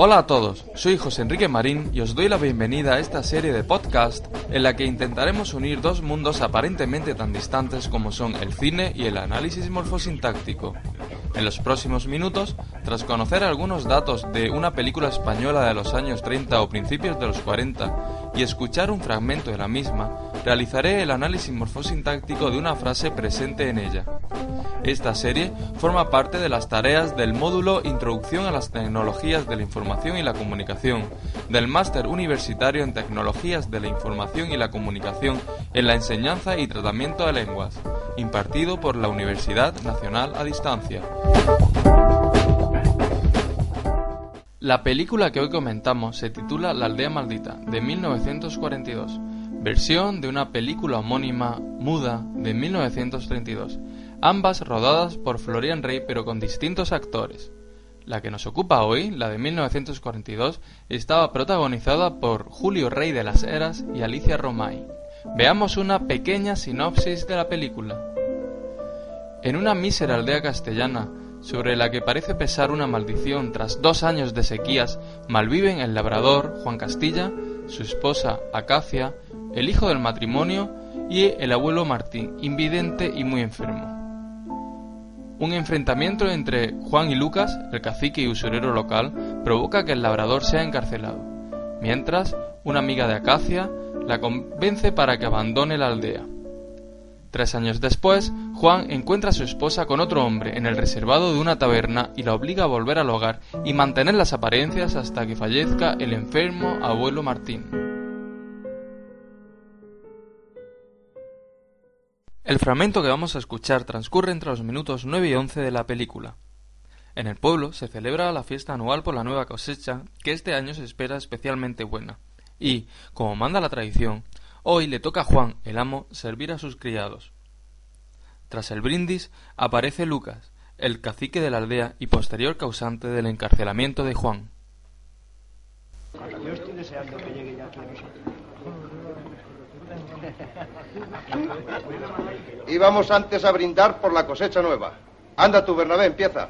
Hola a todos, soy José Enrique Marín y os doy la bienvenida a esta serie de podcast en la que intentaremos unir dos mundos aparentemente tan distantes como son el cine y el análisis morfosintáctico. En los próximos minutos, tras conocer algunos datos de una película española de los años 30 o principios de los 40 y escuchar un fragmento de la misma, realizaré el análisis morfosintáctico de una frase presente en ella. Esta serie forma parte de las tareas del módulo Introducción a las Tecnologías de la Información y la Comunicación, del Máster Universitario en Tecnologías de la Información y la Comunicación en la Enseñanza y Tratamiento de Lenguas, impartido por la Universidad Nacional a Distancia. La película que hoy comentamos se titula La aldea maldita, de 1942, versión de una película homónima muda de 1932 ambas rodadas por Florian Rey pero con distintos actores. La que nos ocupa hoy, la de 1942, estaba protagonizada por Julio Rey de las Heras y Alicia Romay. Veamos una pequeña sinopsis de la película. En una mísera aldea castellana, sobre la que parece pesar una maldición tras dos años de sequías, malviven el labrador Juan Castilla, su esposa Acacia, el hijo del matrimonio y el abuelo Martín, invidente y muy enfermo. Un enfrentamiento entre Juan y Lucas, el cacique y usurero local, provoca que el labrador sea encarcelado, mientras una amiga de Acacia la convence para que abandone la aldea. Tres años después, Juan encuentra a su esposa con otro hombre en el reservado de una taberna y la obliga a volver al hogar y mantener las apariencias hasta que fallezca el enfermo abuelo Martín. El fragmento que vamos a escuchar transcurre entre los minutos 9 y 11 de la película. En el pueblo se celebra la fiesta anual por la nueva cosecha, que este año se espera especialmente buena. Y, como manda la tradición, hoy le toca a Juan, el amo, servir a sus criados. Tras el brindis aparece Lucas, el cacique de la aldea y posterior causante del encarcelamiento de Juan. Íbamos antes a brindar por la cosecha nueva. Anda tú, Bernabé, empieza.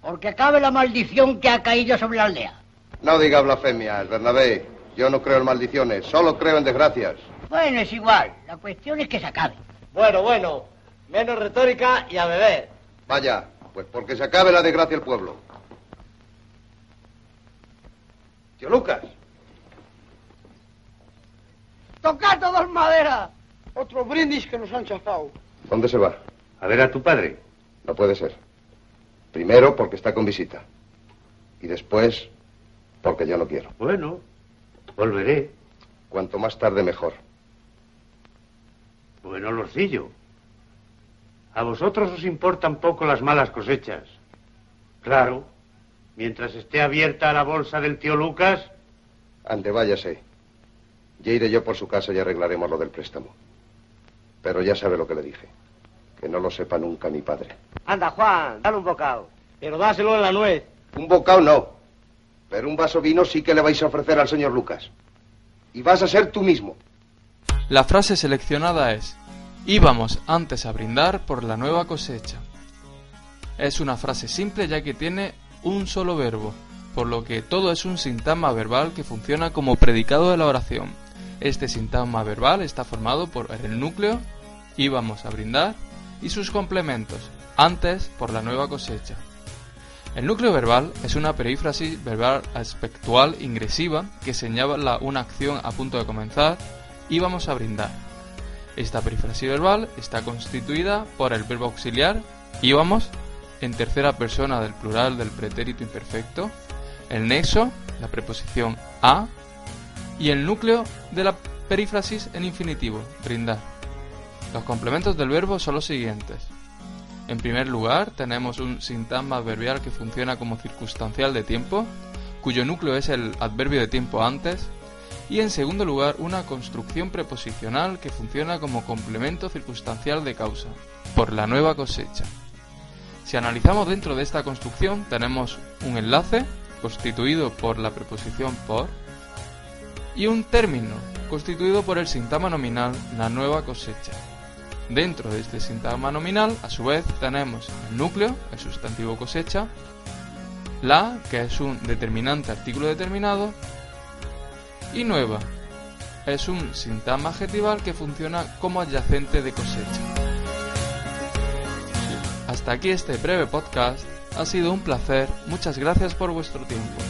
Porque acabe la maldición que ha caído sobre la aldea. No diga blasfemias, Bernabé. Yo no creo en maldiciones, solo creo en desgracias. Bueno, es igual. La cuestión es que se acabe. Bueno, bueno. Menos retórica y a beber. Vaya, pues porque se acabe la desgracia del pueblo. Tío Lucas. ¡Tocar todos madera! Otro brindis que nos han chafado. ¿Dónde se va? A ver a tu padre. No puede ser. Primero porque está con visita. Y después porque yo no quiero. Bueno, volveré. Cuanto más tarde mejor. Bueno, Lorcillo. A vosotros os importan poco las malas cosechas. Claro. Mientras esté abierta la bolsa del tío Lucas. Ande, váyase. Ya iré yo por su casa y arreglaremos lo del préstamo. Pero ya sabe lo que le dije. Que no lo sepa nunca mi padre. Anda, Juan, dale un bocado. Pero dáselo en la nuez. Un bocado no. Pero un vaso vino sí que le vais a ofrecer al señor Lucas. Y vas a ser tú mismo. La frase seleccionada es, íbamos antes a brindar por la nueva cosecha. Es una frase simple ya que tiene un solo verbo, por lo que todo es un sintagma verbal que funciona como predicado de la oración. Este sintagma verbal está formado por el núcleo, íbamos a brindar, y sus complementos, antes por la nueva cosecha. El núcleo verbal es una perífrasis verbal aspectual ingresiva que señala una acción a punto de comenzar, íbamos a brindar. Esta perífrasis verbal está constituida por el verbo auxiliar, íbamos, en tercera persona del plural del pretérito imperfecto, el nexo, la preposición a, y el núcleo de la perífrasis en infinitivo, brindar. Los complementos del verbo son los siguientes. En primer lugar, tenemos un sintagma adverbial que funciona como circunstancial de tiempo, cuyo núcleo es el adverbio de tiempo antes, y en segundo lugar, una construcción preposicional que funciona como complemento circunstancial de causa, por la nueva cosecha. Si analizamos dentro de esta construcción, tenemos un enlace, constituido por la preposición por, y un término, constituido por el sintagma nominal la nueva cosecha. Dentro de este sintagma nominal, a su vez, tenemos el núcleo, el sustantivo cosecha, la, que es un determinante artículo determinado, y nueva, es un sintagma adjetival que funciona como adyacente de cosecha. Hasta aquí este breve podcast. Ha sido un placer. Muchas gracias por vuestro tiempo.